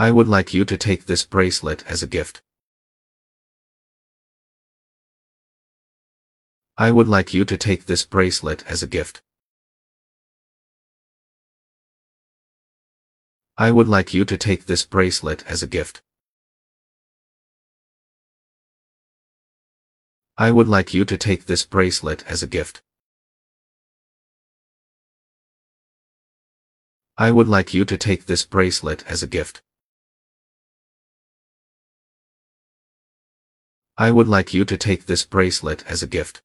I would like you to take this bracelet as a gift. I would like you to take this bracelet as a gift. I would like you to take this bracelet as a gift. I would like you to take this bracelet as a gift. I would like you to take this bracelet as a gift. I would like you to take this bracelet as a gift.